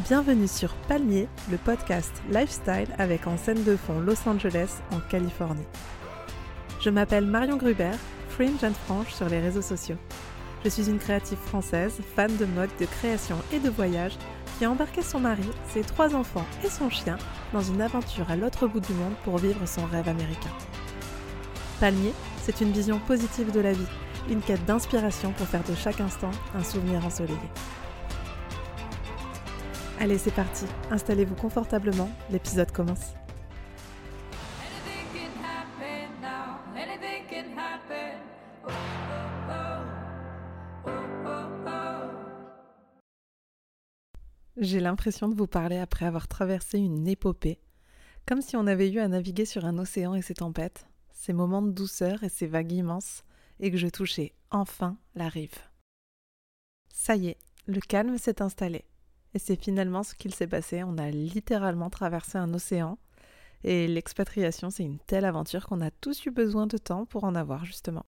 Bienvenue sur Palmier, le podcast lifestyle avec en scène de fond Los Angeles en Californie. Je m'appelle Marion Gruber, fringe and franche sur les réseaux sociaux. Je suis une créative française, fan de mode, de création et de voyage, qui a embarqué son mari, ses trois enfants et son chien dans une aventure à l'autre bout du monde pour vivre son rêve américain. Palmier, c'est une vision positive de la vie, une quête d'inspiration pour faire de chaque instant un souvenir ensoleillé. Allez, c'est parti, installez-vous confortablement, l'épisode commence. J'ai l'impression de vous parler après avoir traversé une épopée, comme si on avait eu à naviguer sur un océan et ses tempêtes, ses moments de douceur et ses vagues immenses, et que je touchais enfin la rive. Ça y est, le calme s'est installé. Et c'est finalement ce qu'il s'est passé. On a littéralement traversé un océan. Et l'expatriation, c'est une telle aventure qu'on a tous eu besoin de temps pour en avoir, justement.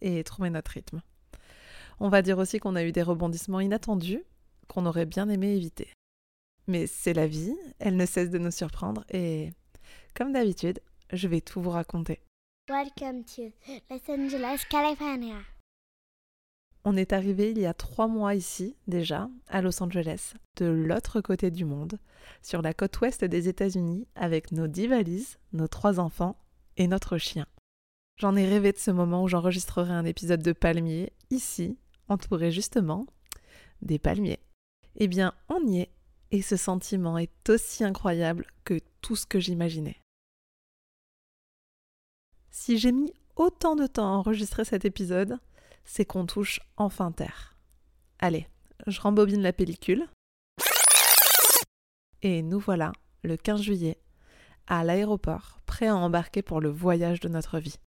Et trouver notre rythme. On va dire aussi qu'on a eu des rebondissements inattendus qu'on aurait bien aimé éviter. Mais c'est la vie, elle ne cesse de nous surprendre et, comme d'habitude, je vais tout vous raconter. Los Angeles. On est arrivé il y a trois mois ici, déjà, à Los Angeles, de l'autre côté du monde, sur la côte ouest des États-Unis, avec nos dix valises, nos trois enfants et notre chien. J'en ai rêvé de ce moment où j'enregistrerai un épisode de palmiers, ici, entouré justement des palmiers. Eh bien, on y est, et ce sentiment est aussi incroyable que tout ce que j'imaginais. Si j'ai mis autant de temps à enregistrer cet épisode, c'est qu'on touche enfin terre. Allez, je rembobine la pellicule. Et nous voilà, le 15 juillet, à l'aéroport, prêts à embarquer pour le voyage de notre vie.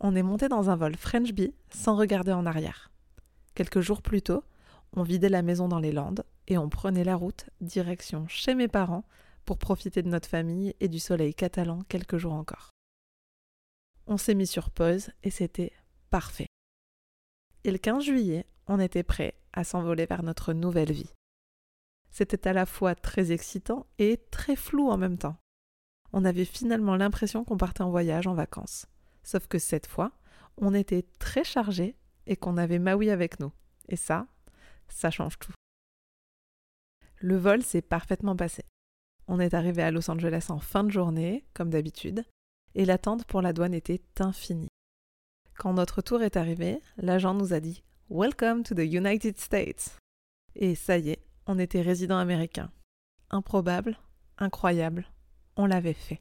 On est monté dans un vol French Bee sans regarder en arrière. Quelques jours plus tôt, on vidait la maison dans les Landes et on prenait la route direction chez mes parents pour profiter de notre famille et du soleil catalan quelques jours encore. On s'est mis sur pause et c'était parfait. Et le 15 juillet, on était prêt à s'envoler vers notre nouvelle vie. C'était à la fois très excitant et très flou en même temps. On avait finalement l'impression qu'on partait en voyage en vacances. Sauf que cette fois, on était très chargé et qu'on avait Maui avec nous. Et ça, ça change tout. Le vol s'est parfaitement passé. On est arrivé à Los Angeles en fin de journée, comme d'habitude, et l'attente pour la douane était infinie. Quand notre tour est arrivé, l'agent nous a dit Welcome to the United States. Et ça y est, on était résident américain. Improbable, incroyable, on l'avait fait.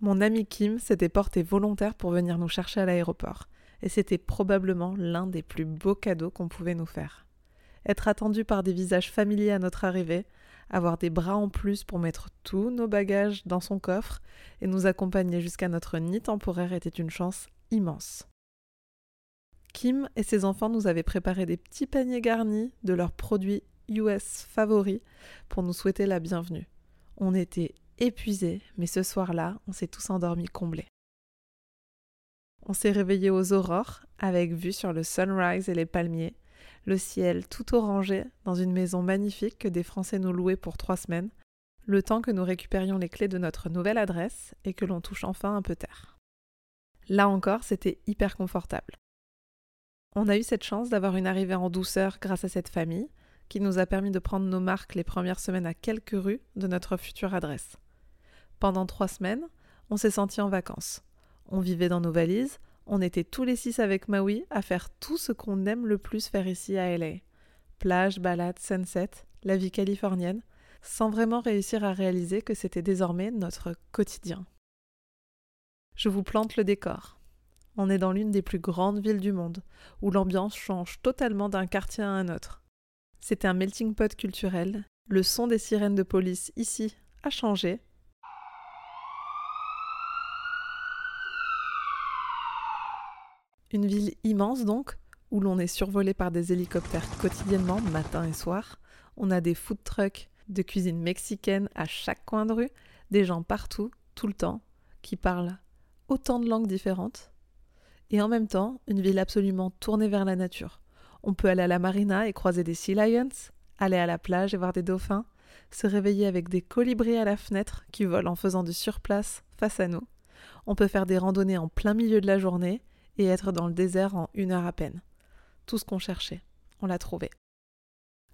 Mon ami Kim s'était porté volontaire pour venir nous chercher à l'aéroport, et c'était probablement l'un des plus beaux cadeaux qu'on pouvait nous faire. Être attendu par des visages familiers à notre arrivée, avoir des bras en plus pour mettre tous nos bagages dans son coffre et nous accompagner jusqu'à notre nid temporaire était une chance immense. Kim et ses enfants nous avaient préparé des petits paniers garnis de leurs produits US favoris pour nous souhaiter la bienvenue. On était épuisés, mais ce soir-là, on s'est tous endormis comblés. On s'est réveillés aux aurores, avec vue sur le sunrise et les palmiers, le ciel tout orangé dans une maison magnifique que des Français nous louaient pour trois semaines, le temps que nous récupérions les clés de notre nouvelle adresse et que l'on touche enfin un peu terre. Là encore, c'était hyper confortable. On a eu cette chance d'avoir une arrivée en douceur grâce à cette famille, qui nous a permis de prendre nos marques les premières semaines à quelques rues de notre future adresse. Pendant trois semaines, on s'est senti en vacances. On vivait dans nos valises, on était tous les six avec Maui à faire tout ce qu'on aime le plus faire ici à LA. Plage, balade, sunset, la vie californienne, sans vraiment réussir à réaliser que c'était désormais notre quotidien. Je vous plante le décor. On est dans l'une des plus grandes villes du monde, où l'ambiance change totalement d'un quartier à un autre. C'était un melting pot culturel, le son des sirènes de police ici a changé, Une ville immense donc, où l'on est survolé par des hélicoptères quotidiennement, matin et soir. On a des food trucks de cuisine mexicaine à chaque coin de rue, des gens partout, tout le temps, qui parlent autant de langues différentes. et en même temps une ville absolument tournée vers la nature. On peut aller à la marina et croiser des sea lions, aller à la plage et voir des dauphins, se réveiller avec des colibris à la fenêtre qui volent en faisant du surplace face à nous. On peut faire des randonnées en plein milieu de la journée et être dans le désert en une heure à peine. Tout ce qu'on cherchait, on l'a trouvé.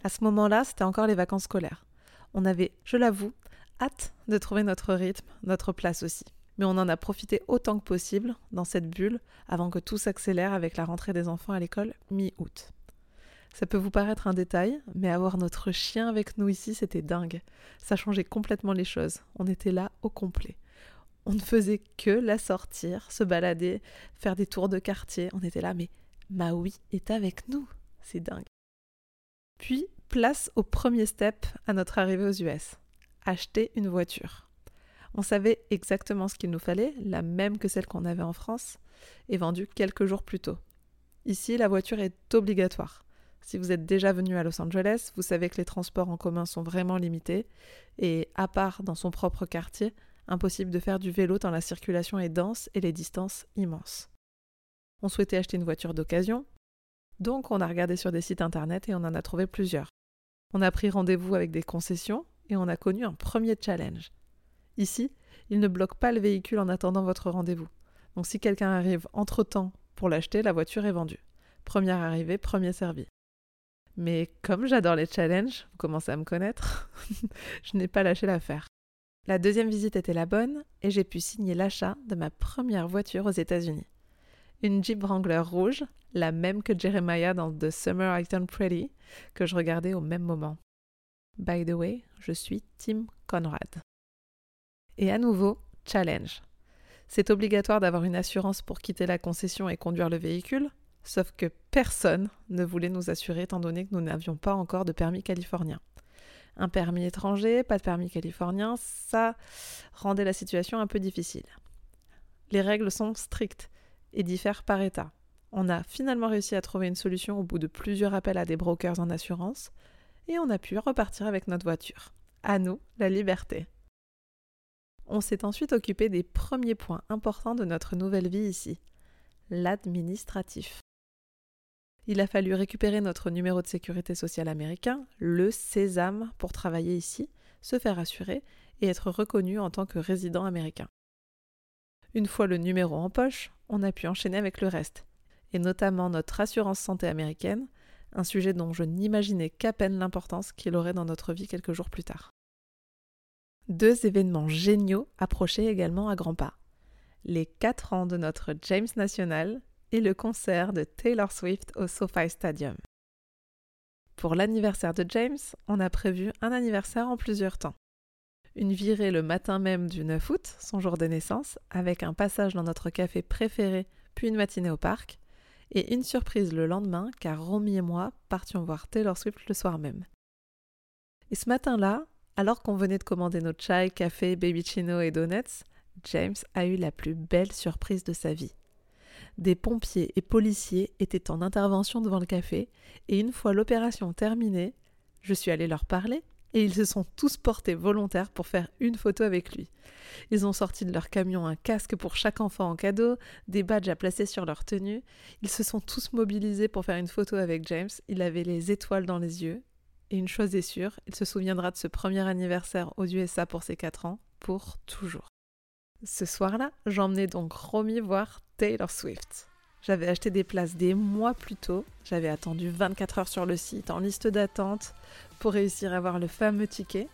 À ce moment-là, c'était encore les vacances scolaires. On avait, je l'avoue, hâte de trouver notre rythme, notre place aussi. Mais on en a profité autant que possible dans cette bulle avant que tout s'accélère avec la rentrée des enfants à l'école mi-août. Ça peut vous paraître un détail, mais avoir notre chien avec nous ici, c'était dingue. Ça changeait complètement les choses. On était là au complet. On ne faisait que la sortir, se balader, faire des tours de quartier. On était là, mais Maui est avec nous. C'est dingue. Puis, place au premier step à notre arrivée aux US. Acheter une voiture. On savait exactement ce qu'il nous fallait, la même que celle qu'on avait en France, et vendue quelques jours plus tôt. Ici, la voiture est obligatoire. Si vous êtes déjà venu à Los Angeles, vous savez que les transports en commun sont vraiment limités, et à part dans son propre quartier, impossible de faire du vélo tant la circulation est dense et les distances immenses. On souhaitait acheter une voiture d'occasion, donc on a regardé sur des sites internet et on en a trouvé plusieurs. On a pris rendez-vous avec des concessions et on a connu un premier challenge. Ici, il ne bloque pas le véhicule en attendant votre rendez-vous. Donc si quelqu'un arrive entre-temps pour l'acheter, la voiture est vendue. Première arrivée, premier servi. Mais comme j'adore les challenges, vous commencez à me connaître, je n'ai pas lâché l'affaire. La deuxième visite était la bonne et j'ai pu signer l'achat de ma première voiture aux États-Unis. Une Jeep Wrangler rouge, la même que Jeremiah dans The Summer I Turned Pretty, que je regardais au même moment. By the way, je suis Tim Conrad. Et à nouveau, challenge. C'est obligatoire d'avoir une assurance pour quitter la concession et conduire le véhicule, sauf que personne ne voulait nous assurer étant donné que nous n'avions pas encore de permis californien. Un permis étranger, pas de permis californien, ça rendait la situation un peu difficile. Les règles sont strictes et diffèrent par État. On a finalement réussi à trouver une solution au bout de plusieurs appels à des brokers en assurance, et on a pu repartir avec notre voiture. À nous, la liberté. On s'est ensuite occupé des premiers points importants de notre nouvelle vie ici, l'administratif. Il a fallu récupérer notre numéro de sécurité sociale américain, le Sésame, pour travailler ici, se faire assurer et être reconnu en tant que résident américain. Une fois le numéro en poche, on a pu enchaîner avec le reste, et notamment notre assurance santé américaine, un sujet dont je n'imaginais qu'à peine l'importance qu'il aurait dans notre vie quelques jours plus tard. Deux événements géniaux approchaient également à grands pas. Les quatre ans de notre James National et le concert de Taylor Swift au SoFi Stadium. Pour l'anniversaire de James, on a prévu un anniversaire en plusieurs temps. Une virée le matin même du 9 août, son jour de naissance, avec un passage dans notre café préféré, puis une matinée au parc, et une surprise le lendemain, car Romy et moi partions voir Taylor Swift le soir même. Et ce matin-là, alors qu'on venait de commander notre chai, café, baby chino et donuts, James a eu la plus belle surprise de sa vie. Des pompiers et policiers étaient en intervention devant le café, et une fois l'opération terminée, je suis allée leur parler, et ils se sont tous portés volontaires pour faire une photo avec lui. Ils ont sorti de leur camion un casque pour chaque enfant en cadeau, des badges à placer sur leur tenue. Ils se sont tous mobilisés pour faire une photo avec James. Il avait les étoiles dans les yeux. Et une chose est sûre, il se souviendra de ce premier anniversaire aux USA pour ses 4 ans, pour toujours. Ce soir-là, j'emmenais donc Romy voir Taylor Swift. J'avais acheté des places des mois plus tôt, j'avais attendu 24 heures sur le site en liste d'attente pour réussir à avoir le fameux ticket.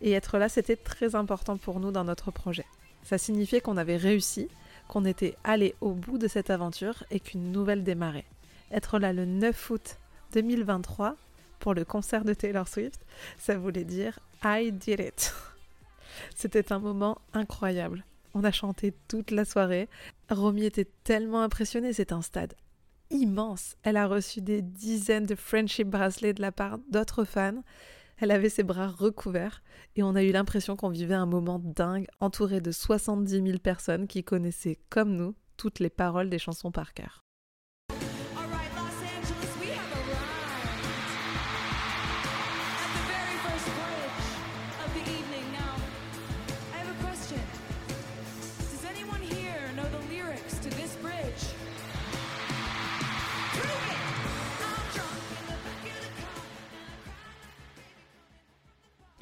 Et être là, c'était très important pour nous dans notre projet. Ça signifiait qu'on avait réussi, qu'on était allé au bout de cette aventure et qu'une nouvelle démarrait. Être là le 9 août 2023 pour le concert de Taylor Swift, ça voulait dire I did it. C'était un moment incroyable. On a chanté toute la soirée. Romy était tellement impressionnée, c'est un stade immense. Elle a reçu des dizaines de friendship bracelets de la part d'autres fans. Elle avait ses bras recouverts et on a eu l'impression qu'on vivait un moment dingue entouré de 70 000 personnes qui connaissaient comme nous toutes les paroles des chansons par cœur.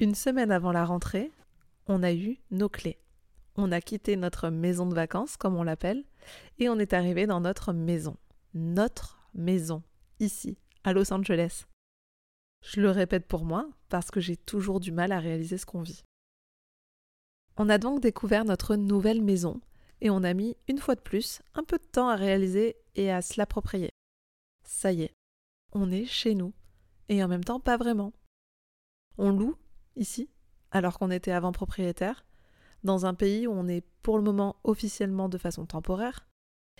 Une semaine avant la rentrée, on a eu nos clés. On a quitté notre maison de vacances, comme on l'appelle, et on est arrivé dans notre maison. Notre maison, ici, à Los Angeles. Je le répète pour moi, parce que j'ai toujours du mal à réaliser ce qu'on vit. On a donc découvert notre nouvelle maison, et on a mis, une fois de plus, un peu de temps à réaliser et à se l'approprier. Ça y est, on est chez nous, et en même temps pas vraiment. On loue, ici, alors qu'on était avant propriétaire, dans un pays où on est pour le moment officiellement de façon temporaire.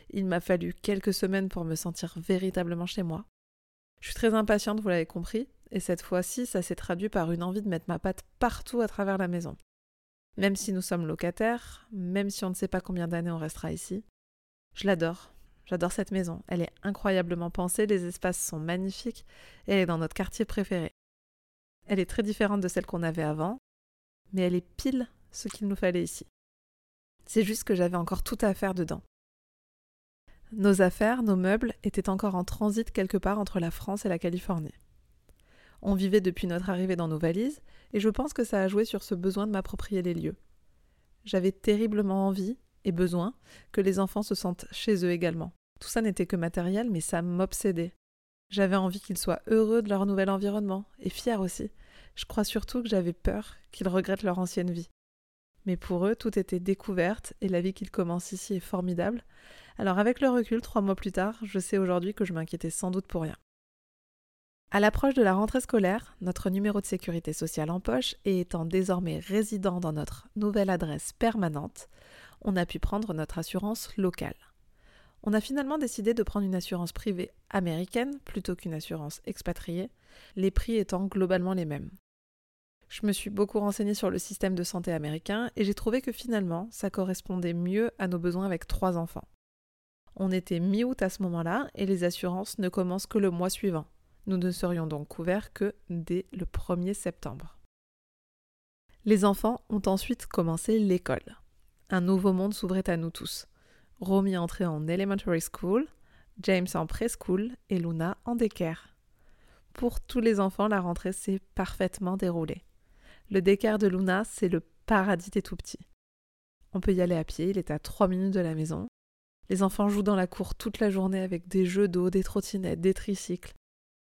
Il m'a fallu quelques semaines pour me sentir véritablement chez moi. Je suis très impatiente, vous l'avez compris, et cette fois-ci, ça s'est traduit par une envie de mettre ma patte partout à travers la maison. Même si nous sommes locataires, même si on ne sait pas combien d'années on restera ici, je l'adore. J'adore cette maison. Elle est incroyablement pensée, les espaces sont magnifiques, et elle est dans notre quartier préféré. Elle est très différente de celle qu'on avait avant, mais elle est pile ce qu'il nous fallait ici. C'est juste que j'avais encore tout à faire dedans. Nos affaires, nos meubles étaient encore en transit quelque part entre la France et la Californie. On vivait depuis notre arrivée dans nos valises, et je pense que ça a joué sur ce besoin de m'approprier les lieux. J'avais terriblement envie et besoin que les enfants se sentent chez eux également. Tout ça n'était que matériel, mais ça m'obsédait. J'avais envie qu'ils soient heureux de leur nouvel environnement, et fiers aussi. Je crois surtout que j'avais peur qu'ils regrettent leur ancienne vie. Mais pour eux, tout était découverte, et la vie qu'ils commencent ici est formidable. Alors avec le recul, trois mois plus tard, je sais aujourd'hui que je m'inquiétais sans doute pour rien. À l'approche de la rentrée scolaire, notre numéro de sécurité sociale en poche et étant désormais résident dans notre nouvelle adresse permanente, on a pu prendre notre assurance locale. On a finalement décidé de prendre une assurance privée américaine plutôt qu'une assurance expatriée, les prix étant globalement les mêmes. Je me suis beaucoup renseignée sur le système de santé américain et j'ai trouvé que finalement ça correspondait mieux à nos besoins avec trois enfants. On était mi-août à ce moment-là et les assurances ne commencent que le mois suivant. Nous ne serions donc couverts que dès le 1er septembre. Les enfants ont ensuite commencé l'école. Un nouveau monde s'ouvrait à nous tous. Romy entrait en elementary school, James en preschool et Luna en daycare. Pour tous les enfants, la rentrée s'est parfaitement déroulée. Le daycare de Luna, c'est le paradis des tout petits. On peut y aller à pied, il est à 3 minutes de la maison. Les enfants jouent dans la cour toute la journée avec des jeux d'eau, des trottinettes, des tricycles.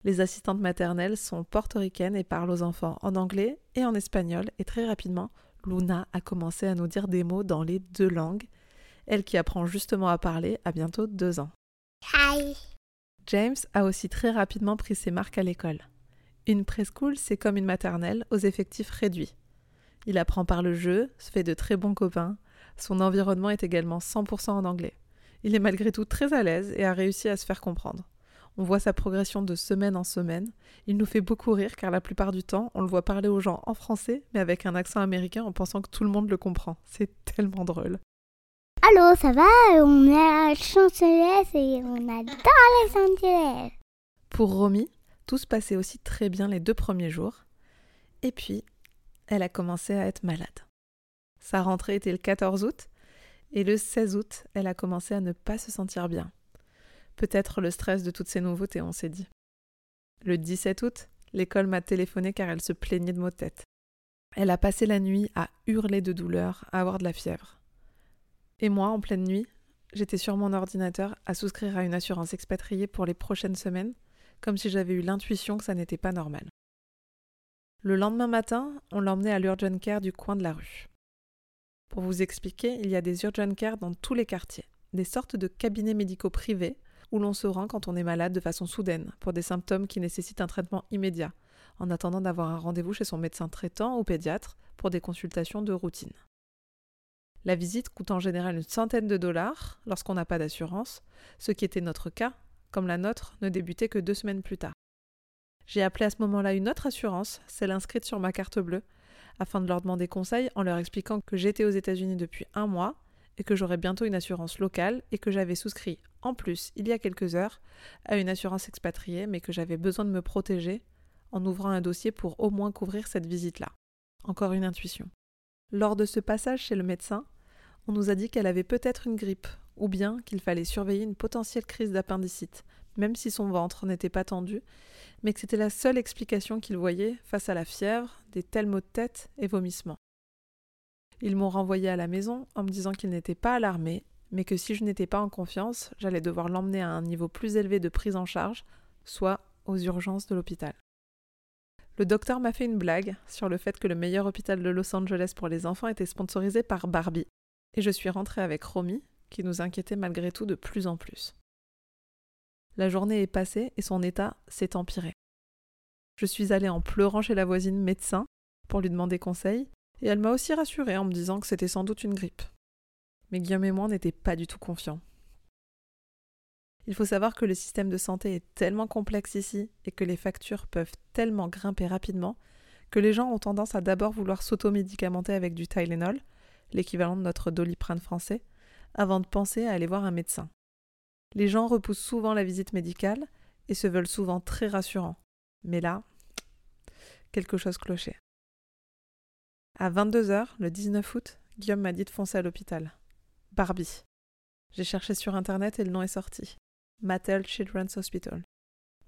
Les assistantes maternelles sont portoricaines et parlent aux enfants en anglais et en espagnol et très rapidement, Luna a commencé à nous dire des mots dans les deux langues. Elle qui apprend justement à parler a bientôt deux ans. Hi. James a aussi très rapidement pris ses marques à l'école. Une preschool, c'est comme une maternelle aux effectifs réduits. Il apprend par le jeu, se fait de très bons copains. Son environnement est également 100% en anglais. Il est malgré tout très à l'aise et a réussi à se faire comprendre. On voit sa progression de semaine en semaine. Il nous fait beaucoup rire car la plupart du temps, on le voit parler aux gens en français, mais avec un accent américain en pensant que tout le monde le comprend. C'est tellement drôle. Allô, ça va? On est à et on adore Los Angeles. Pour Romy, tout se passait aussi très bien les deux premiers jours. Et puis, elle a commencé à être malade. Sa rentrée était le 14 août, et le 16 août, elle a commencé à ne pas se sentir bien. Peut-être le stress de toutes ces nouveautés, on s'est dit. Le 17 août, l'école m'a téléphoné car elle se plaignait de maux de tête. Elle a passé la nuit à hurler de douleur, à avoir de la fièvre. Et moi, en pleine nuit, j'étais sur mon ordinateur à souscrire à une assurance expatriée pour les prochaines semaines, comme si j'avais eu l'intuition que ça n'était pas normal. Le lendemain matin, on l'emmenait à l'urgent care du coin de la rue. Pour vous expliquer, il y a des urgent care dans tous les quartiers, des sortes de cabinets médicaux privés où l'on se rend quand on est malade de façon soudaine, pour des symptômes qui nécessitent un traitement immédiat, en attendant d'avoir un rendez-vous chez son médecin traitant ou pédiatre pour des consultations de routine. La visite coûte en général une centaine de dollars lorsqu'on n'a pas d'assurance, ce qui était notre cas, comme la nôtre ne débutait que deux semaines plus tard. J'ai appelé à ce moment-là une autre assurance, celle inscrite sur ma carte bleue, afin de leur demander conseil en leur expliquant que j'étais aux États-Unis depuis un mois et que j'aurais bientôt une assurance locale et que j'avais souscrit en plus, il y a quelques heures, à une assurance expatriée, mais que j'avais besoin de me protéger en ouvrant un dossier pour au moins couvrir cette visite-là. Encore une intuition. Lors de ce passage chez le médecin, on nous a dit qu'elle avait peut-être une grippe, ou bien qu'il fallait surveiller une potentielle crise d'appendicite, même si son ventre n'était pas tendu, mais que c'était la seule explication qu'il voyait face à la fièvre, des tels maux de tête et vomissements. Ils m'ont renvoyé à la maison en me disant qu'il n'était pas alarmé, mais que si je n'étais pas en confiance, j'allais devoir l'emmener à un niveau plus élevé de prise en charge, soit aux urgences de l'hôpital. Le docteur m'a fait une blague sur le fait que le meilleur hôpital de Los Angeles pour les enfants était sponsorisé par Barbie, et je suis rentrée avec Romy, qui nous inquiétait malgré tout de plus en plus. La journée est passée et son état s'est empiré. Je suis allée en pleurant chez la voisine médecin pour lui demander conseil, et elle m'a aussi rassurée en me disant que c'était sans doute une grippe. Mais Guillaume et moi n'étaient pas du tout confiants. Il faut savoir que le système de santé est tellement complexe ici et que les factures peuvent tellement grimper rapidement que les gens ont tendance à d'abord vouloir s'automédicamenter avec du Tylenol, l'équivalent de notre doliprane français, avant de penser à aller voir un médecin. Les gens repoussent souvent la visite médicale et se veulent souvent très rassurants. Mais là, quelque chose clochait. À 22h, le 19 août, Guillaume m'a dit de foncer à l'hôpital. Barbie. J'ai cherché sur internet et le nom est sorti. Mattel Children's Hospital.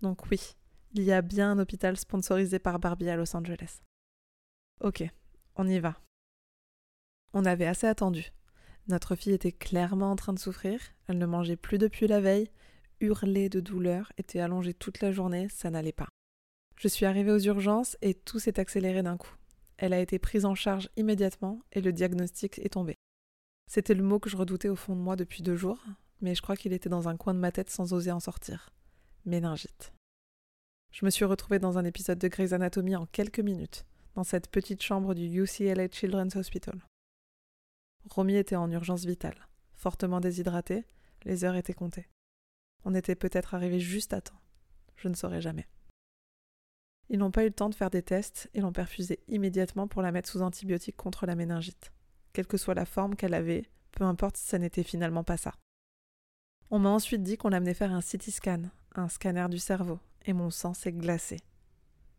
Donc oui, il y a bien un hôpital sponsorisé par Barbie à Los Angeles. Ok, on y va. On avait assez attendu. Notre fille était clairement en train de souffrir, elle ne mangeait plus depuis la veille, hurlait de douleur, était allongée toute la journée, ça n'allait pas. Je suis arrivée aux urgences et tout s'est accéléré d'un coup. Elle a été prise en charge immédiatement et le diagnostic est tombé. C'était le mot que je redoutais au fond de moi depuis deux jours, mais je crois qu'il était dans un coin de ma tête sans oser en sortir. Méningite. Je me suis retrouvée dans un épisode de Grey's Anatomy en quelques minutes, dans cette petite chambre du UCLA Children's Hospital. Romy était en urgence vitale, fortement déshydratée, les heures étaient comptées. On était peut-être arrivé juste à temps. Je ne saurais jamais. Ils n'ont pas eu le temps de faire des tests et l'ont perfusée immédiatement pour la mettre sous antibiotiques contre la méningite. Quelle que soit la forme qu'elle avait, peu importe si ça n'était finalement pas ça. On m'a ensuite dit qu'on l'amenait faire un CT scan, un scanner du cerveau, et mon sang s'est glacé.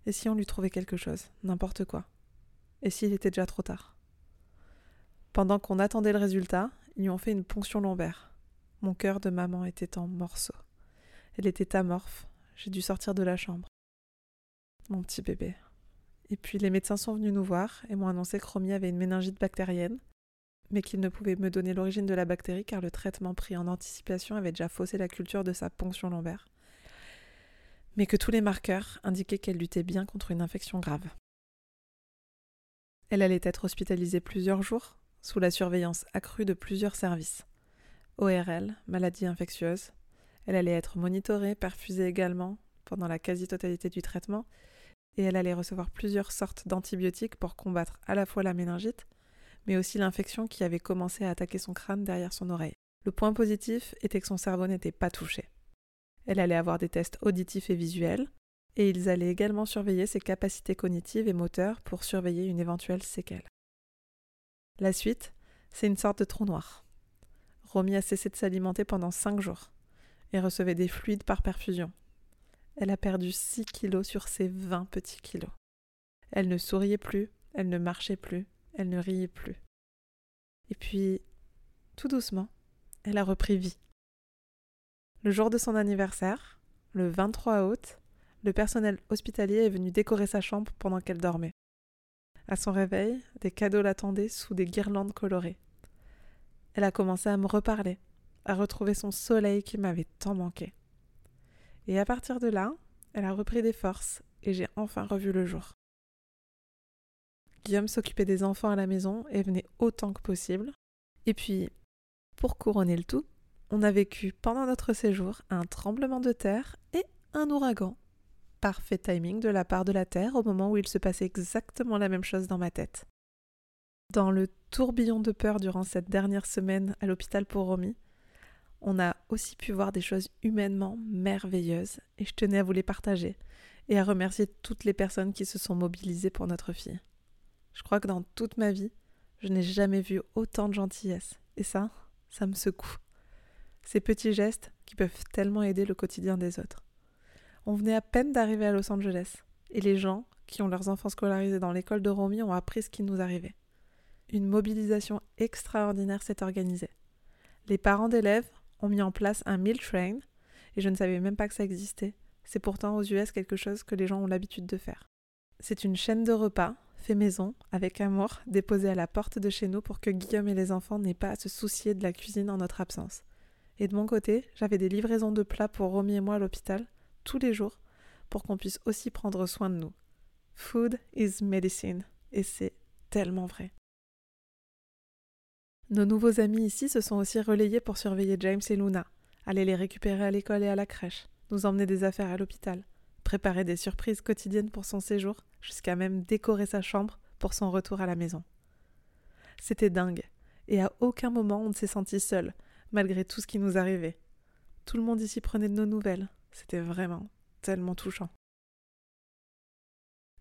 Et si on lui trouvait quelque chose, n'importe quoi? Et s'il était déjà trop tard? Pendant qu'on attendait le résultat, ils lui ont fait une ponction lombaire. Mon cœur de maman était en morceaux. Elle était amorphe. J'ai dû sortir de la chambre. Mon petit bébé. Et puis les médecins sont venus nous voir et m'ont annoncé que Romy avait une méningite bactérienne, mais qu'ils ne pouvaient me donner l'origine de la bactérie car le traitement pris en anticipation avait déjà faussé la culture de sa ponction lombaire. Mais que tous les marqueurs indiquaient qu'elle luttait bien contre une infection grave. Elle allait être hospitalisée plusieurs jours, sous la surveillance accrue de plusieurs services. ORL, maladie infectieuse. Elle allait être monitorée, perfusée également, pendant la quasi-totalité du traitement, et elle allait recevoir plusieurs sortes d'antibiotiques pour combattre à la fois la méningite, mais aussi l'infection qui avait commencé à attaquer son crâne derrière son oreille. Le point positif était que son cerveau n'était pas touché. Elle allait avoir des tests auditifs et visuels, et ils allaient également surveiller ses capacités cognitives et moteurs pour surveiller une éventuelle séquelle. La suite, c'est une sorte de trou noir. Romy a cessé de s'alimenter pendant cinq jours et recevait des fluides par perfusion. Elle a perdu 6 kilos sur ses 20 petits kilos. Elle ne souriait plus, elle ne marchait plus, elle ne riait plus. Et puis, tout doucement, elle a repris vie. Le jour de son anniversaire, le 23 août, le personnel hospitalier est venu décorer sa chambre pendant qu'elle dormait. À son réveil, des cadeaux l'attendaient sous des guirlandes colorées. Elle a commencé à me reparler, à retrouver son soleil qui m'avait tant manqué. Et à partir de là, elle a repris des forces et j'ai enfin revu le jour. Guillaume s'occupait des enfants à la maison et venait autant que possible. Et puis, pour couronner le tout, on a vécu pendant notre séjour un tremblement de terre et un ouragan. Parfait timing de la part de la Terre au moment où il se passait exactement la même chose dans ma tête. Dans le tourbillon de peur durant cette dernière semaine à l'hôpital pour Romy, on a aussi pu voir des choses humainement merveilleuses et je tenais à vous les partager et à remercier toutes les personnes qui se sont mobilisées pour notre fille. Je crois que dans toute ma vie, je n'ai jamais vu autant de gentillesse et ça, ça me secoue. Ces petits gestes qui peuvent tellement aider le quotidien des autres. On venait à peine d'arriver à Los Angeles et les gens qui ont leurs enfants scolarisés dans l'école de Romy ont appris ce qui nous arrivait. Une mobilisation extraordinaire s'est organisée. Les parents d'élèves ont mis en place un meal train et je ne savais même pas que ça existait. C'est pourtant aux US quelque chose que les gens ont l'habitude de faire. C'est une chaîne de repas, fait maison, avec amour, déposée à la porte de chez nous pour que Guillaume et les enfants n'aient pas à se soucier de la cuisine en notre absence. Et de mon côté, j'avais des livraisons de plats pour Romy et moi à l'hôpital, tous les jours, pour qu'on puisse aussi prendre soin de nous. Food is medicine, et c'est tellement vrai. Nos nouveaux amis ici se sont aussi relayés pour surveiller James et Luna, aller les récupérer à l'école et à la crèche, nous emmener des affaires à l'hôpital, préparer des surprises quotidiennes pour son séjour, jusqu'à même décorer sa chambre pour son retour à la maison. C'était dingue, et à aucun moment on ne s'est senti seul, malgré tout ce qui nous arrivait. Tout le monde ici prenait de nos nouvelles, c'était vraiment tellement touchant.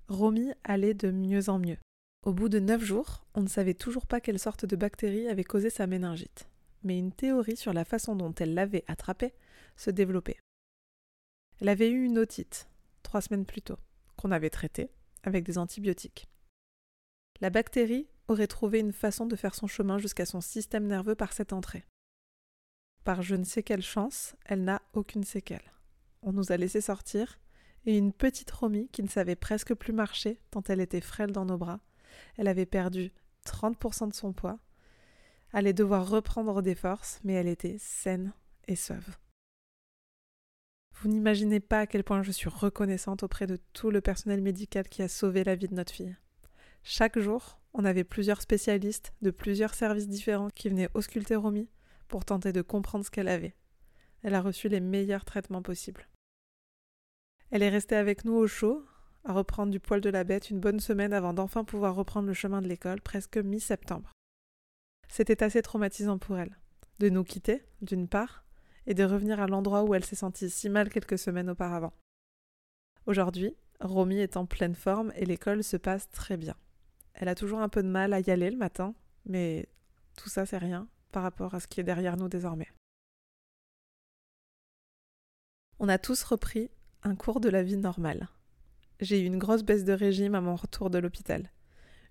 Romy allait de mieux en mieux. Au bout de neuf jours, on ne savait toujours pas quelle sorte de bactérie avait causé sa méningite, mais une théorie sur la façon dont elle l'avait attrapée se développait. Elle avait eu une otite, trois semaines plus tôt, qu'on avait traitée avec des antibiotiques. La bactérie aurait trouvé une façon de faire son chemin jusqu'à son système nerveux par cette entrée. Par je ne sais quelle chance, elle n'a aucune séquelle. On nous a laissé sortir, et une petite Romy qui ne savait presque plus marcher tant elle était frêle dans nos bras, elle avait perdu 30% de son poids, allait devoir reprendre des forces, mais elle était saine et sauve. Vous n'imaginez pas à quel point je suis reconnaissante auprès de tout le personnel médical qui a sauvé la vie de notre fille. Chaque jour, on avait plusieurs spécialistes de plusieurs services différents qui venaient ausculter Romy pour tenter de comprendre ce qu'elle avait. Elle a reçu les meilleurs traitements possibles. Elle est restée avec nous au chaud, à reprendre du poil de la bête une bonne semaine avant d'enfin pouvoir reprendre le chemin de l'école, presque mi-septembre. C'était assez traumatisant pour elle, de nous quitter, d'une part, et de revenir à l'endroit où elle s'est sentie si mal quelques semaines auparavant. Aujourd'hui, Romy est en pleine forme et l'école se passe très bien. Elle a toujours un peu de mal à y aller le matin, mais tout ça c'est rien par rapport à ce qui est derrière nous désormais. On a tous repris un cours de la vie normale. J'ai eu une grosse baisse de régime à mon retour de l'hôpital.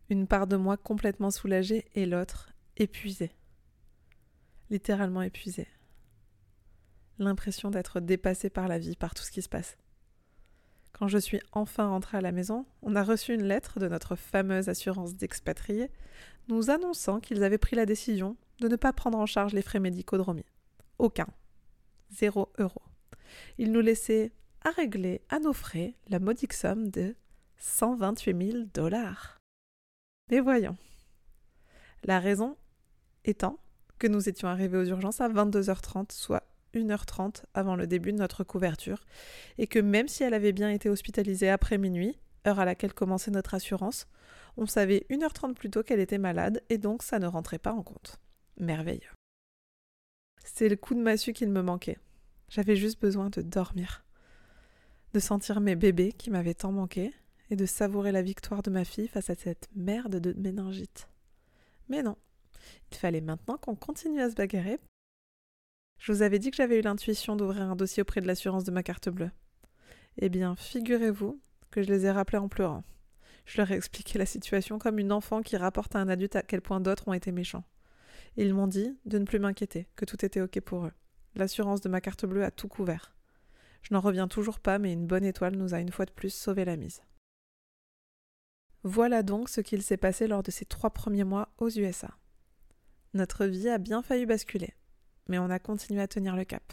Une part de moi complètement soulagée et l'autre épuisée. Littéralement épuisée. L'impression d'être dépassée par la vie, par tout ce qui se passe. Quand je suis enfin rentrée à la maison, on a reçu une lettre de notre fameuse assurance d'expatriés nous annonçant qu'ils avaient pris la décision de ne pas prendre en charge les frais médicaux de Romy. Aucun. Zéro euro. Ils nous laissaient à régler à nos frais la modique somme de 128 000 dollars. Mais voyons. La raison étant que nous étions arrivés aux urgences à 22h30, soit 1h30 avant le début de notre couverture, et que même si elle avait bien été hospitalisée après minuit, heure à laquelle commençait notre assurance, on savait 1h30 plus tôt qu'elle était malade, et donc ça ne rentrait pas en compte. Merveilleux. C'est le coup de massue qu'il me manquait. J'avais juste besoin de dormir de sentir mes bébés qui m'avaient tant manqué et de savourer la victoire de ma fille face à cette merde de méningite. Mais non, il fallait maintenant qu'on continue à se bagarrer. Je vous avais dit que j'avais eu l'intuition d'ouvrir un dossier auprès de l'assurance de ma carte bleue. Eh bien, figurez-vous que je les ai rappelés en pleurant. Je leur ai expliqué la situation comme une enfant qui rapporte à un adulte à quel point d'autres ont été méchants. Ils m'ont dit de ne plus m'inquiéter, que tout était ok pour eux. L'assurance de ma carte bleue a tout couvert. Je n'en reviens toujours pas, mais une bonne étoile nous a une fois de plus sauvé la mise. Voilà donc ce qu'il s'est passé lors de ces trois premiers mois aux USA. Notre vie a bien failli basculer, mais on a continué à tenir le cap.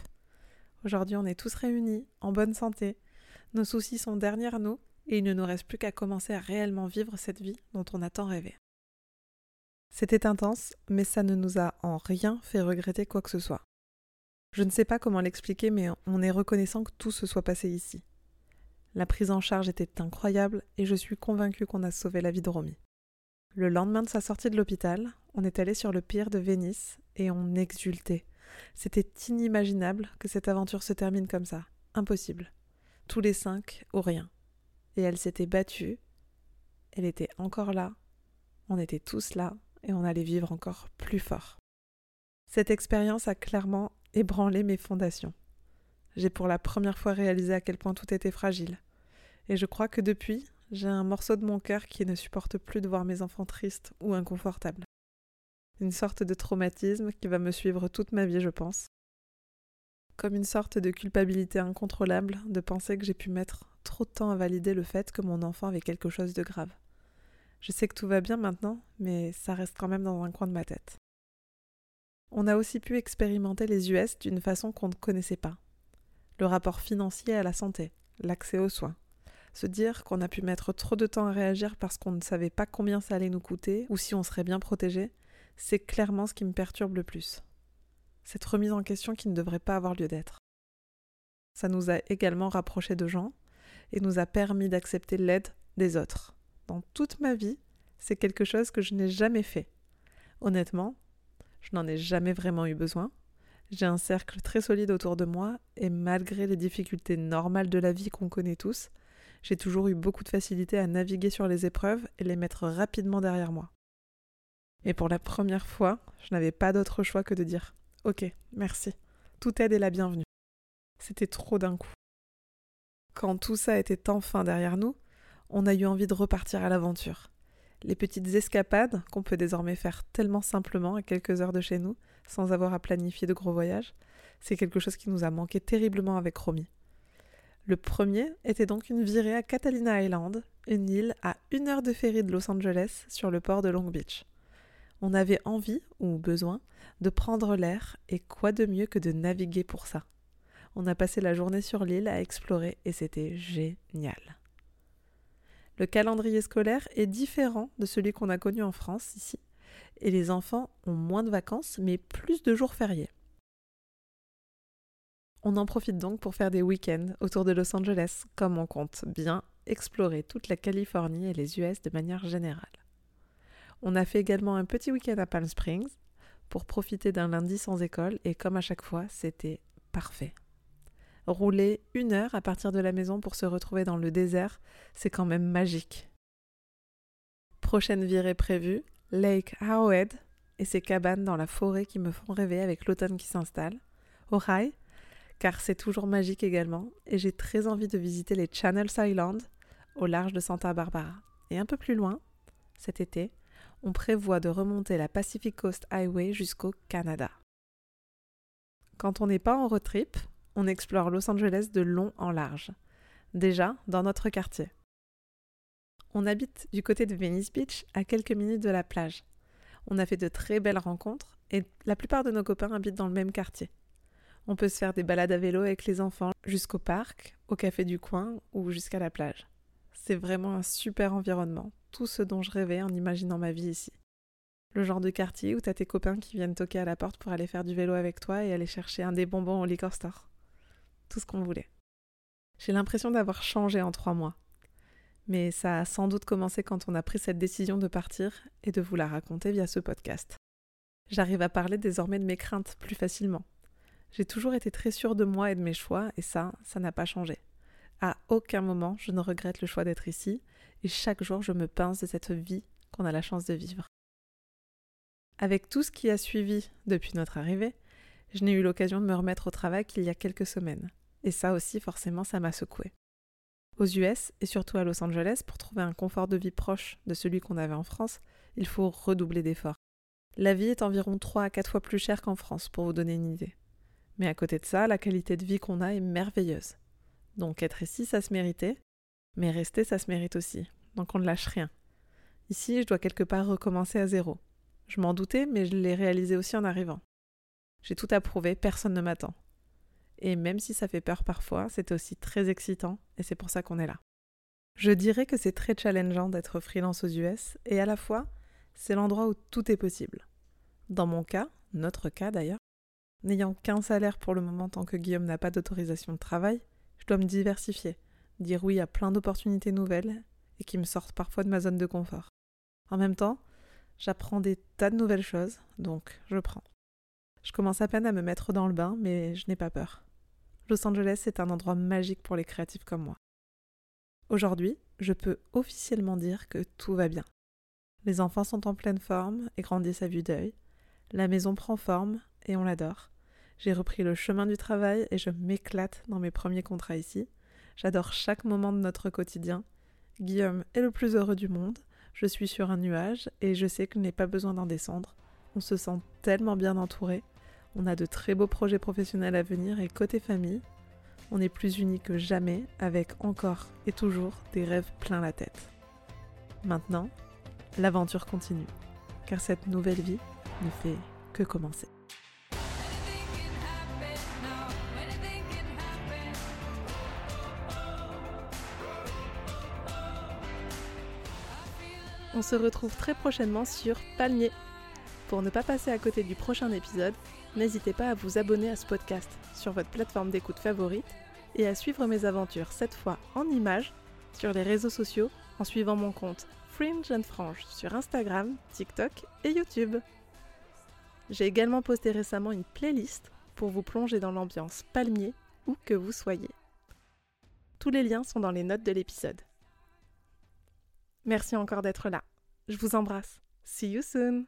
Aujourd'hui, on est tous réunis, en bonne santé, nos soucis sont derrière nous, et il ne nous reste plus qu'à commencer à réellement vivre cette vie dont on a tant rêvé. C'était intense, mais ça ne nous a en rien fait regretter quoi que ce soit. Je ne sais pas comment l'expliquer, mais on est reconnaissant que tout se soit passé ici. La prise en charge était incroyable et je suis convaincue qu'on a sauvé la vie de Romy. Le lendemain de sa sortie de l'hôpital, on est allé sur le pier de Venise et on exultait. C'était inimaginable que cette aventure se termine comme ça. Impossible. Tous les cinq ou rien. Et elle s'était battue. Elle était encore là. On était tous là et on allait vivre encore plus fort. Cette expérience a clairement ébranler mes fondations. J'ai pour la première fois réalisé à quel point tout était fragile. Et je crois que depuis, j'ai un morceau de mon cœur qui ne supporte plus de voir mes enfants tristes ou inconfortables. Une sorte de traumatisme qui va me suivre toute ma vie, je pense. comme une sorte de culpabilité incontrôlable de penser que j'ai pu mettre trop de temps à valider le fait que mon enfant avait quelque chose de grave. Je sais que tout va bien maintenant, mais ça reste quand même dans un coin de ma tête. On a aussi pu expérimenter les US d'une façon qu'on ne connaissait pas. Le rapport financier à la santé, l'accès aux soins. Se dire qu'on a pu mettre trop de temps à réagir parce qu'on ne savait pas combien ça allait nous coûter ou si on serait bien protégé, c'est clairement ce qui me perturbe le plus. Cette remise en question qui ne devrait pas avoir lieu d'être. Ça nous a également rapprochés de gens et nous a permis d'accepter l'aide des autres. Dans toute ma vie, c'est quelque chose que je n'ai jamais fait. Honnêtement, je n'en ai jamais vraiment eu besoin. J'ai un cercle très solide autour de moi et malgré les difficultés normales de la vie qu'on connaît tous, j'ai toujours eu beaucoup de facilité à naviguer sur les épreuves et les mettre rapidement derrière moi. Et pour la première fois, je n'avais pas d'autre choix que de dire Ok, merci. Toute aide est la bienvenue. C'était trop d'un coup. Quand tout ça était enfin derrière nous, on a eu envie de repartir à l'aventure. Les petites escapades qu'on peut désormais faire tellement simplement à quelques heures de chez nous, sans avoir à planifier de gros voyages, c'est quelque chose qui nous a manqué terriblement avec Romy. Le premier était donc une virée à Catalina Island, une île à une heure de ferry de Los Angeles sur le port de Long Beach. On avait envie, ou besoin, de prendre l'air, et quoi de mieux que de naviguer pour ça. On a passé la journée sur l'île à explorer et c'était génial. Le calendrier scolaire est différent de celui qu'on a connu en France ici, et les enfants ont moins de vacances mais plus de jours fériés. On en profite donc pour faire des week-ends autour de Los Angeles, comme on compte bien explorer toute la Californie et les US de manière générale. On a fait également un petit week-end à Palm Springs pour profiter d'un lundi sans école et comme à chaque fois, c'était parfait. Rouler une heure à partir de la maison pour se retrouver dans le désert, c'est quand même magique. Prochaine virée prévue, Lake Howhead et ses cabanes dans la forêt qui me font rêver avec l'automne qui s'installe. Ojai, car c'est toujours magique également, et j'ai très envie de visiter les Channels Islands au large de Santa Barbara. Et un peu plus loin, cet été, on prévoit de remonter la Pacific Coast Highway jusqu'au Canada. Quand on n'est pas en road trip, on explore Los Angeles de long en large. Déjà, dans notre quartier. On habite du côté de Venice Beach, à quelques minutes de la plage. On a fait de très belles rencontres et la plupart de nos copains habitent dans le même quartier. On peut se faire des balades à vélo avec les enfants jusqu'au parc, au café du coin ou jusqu'à la plage. C'est vraiment un super environnement, tout ce dont je rêvais en imaginant ma vie ici. Le genre de quartier où t'as tes copains qui viennent toquer à la porte pour aller faire du vélo avec toi et aller chercher un des bonbons au liquor store. Tout ce qu'on voulait. J'ai l'impression d'avoir changé en trois mois. Mais ça a sans doute commencé quand on a pris cette décision de partir et de vous la raconter via ce podcast. J'arrive à parler désormais de mes craintes plus facilement. J'ai toujours été très sûre de moi et de mes choix, et ça, ça n'a pas changé. À aucun moment je ne regrette le choix d'être ici, et chaque jour je me pince de cette vie qu'on a la chance de vivre. Avec tout ce qui a suivi depuis notre arrivée, je n'ai eu l'occasion de me remettre au travail qu'il y a quelques semaines. Et ça aussi, forcément, ça m'a secoué. Aux US et surtout à Los Angeles, pour trouver un confort de vie proche de celui qu'on avait en France, il faut redoubler d'efforts. La vie est environ 3 à 4 fois plus chère qu'en France, pour vous donner une idée. Mais à côté de ça, la qualité de vie qu'on a est merveilleuse. Donc être ici, ça se méritait, mais rester, ça se mérite aussi. Donc on ne lâche rien. Ici, je dois quelque part recommencer à zéro. Je m'en doutais, mais je l'ai réalisé aussi en arrivant. J'ai tout approuvé, personne ne m'attend. Et même si ça fait peur parfois, c'est aussi très excitant, et c'est pour ça qu'on est là. Je dirais que c'est très challengeant d'être freelance aux US, et à la fois, c'est l'endroit où tout est possible. Dans mon cas, notre cas d'ailleurs, n'ayant qu'un salaire pour le moment tant que Guillaume n'a pas d'autorisation de travail, dois me diversifier, dire oui à plein d'opportunités nouvelles et qui me sortent parfois de ma zone de confort. En même temps, j'apprends des tas de nouvelles choses, donc je prends. Je commence à peine à me mettre dans le bain, mais je n'ai pas peur. Los Angeles est un endroit magique pour les créatifs comme moi. Aujourd'hui, je peux officiellement dire que tout va bien. Les enfants sont en pleine forme et grandissent à vue d'œil. La maison prend forme et on l'adore. J'ai repris le chemin du travail et je m'éclate dans mes premiers contrats ici. J'adore chaque moment de notre quotidien. Guillaume est le plus heureux du monde. Je suis sur un nuage et je sais qu'il n'est pas besoin d'en descendre. On se sent tellement bien entouré. On a de très beaux projets professionnels à venir et côté famille, on est plus unis que jamais avec encore et toujours des rêves plein la tête. Maintenant, l'aventure continue, car cette nouvelle vie ne fait que commencer. On se retrouve très prochainement sur Palmier. Pour ne pas passer à côté du prochain épisode, n'hésitez pas à vous abonner à ce podcast sur votre plateforme d'écoute favorite et à suivre mes aventures cette fois en images sur les réseaux sociaux en suivant mon compte Fringe and Frange sur Instagram, TikTok et YouTube. J'ai également posté récemment une playlist pour vous plonger dans l'ambiance palmier où que vous soyez. Tous les liens sont dans les notes de l'épisode. Merci encore d'être là. Je vous embrasse. See you soon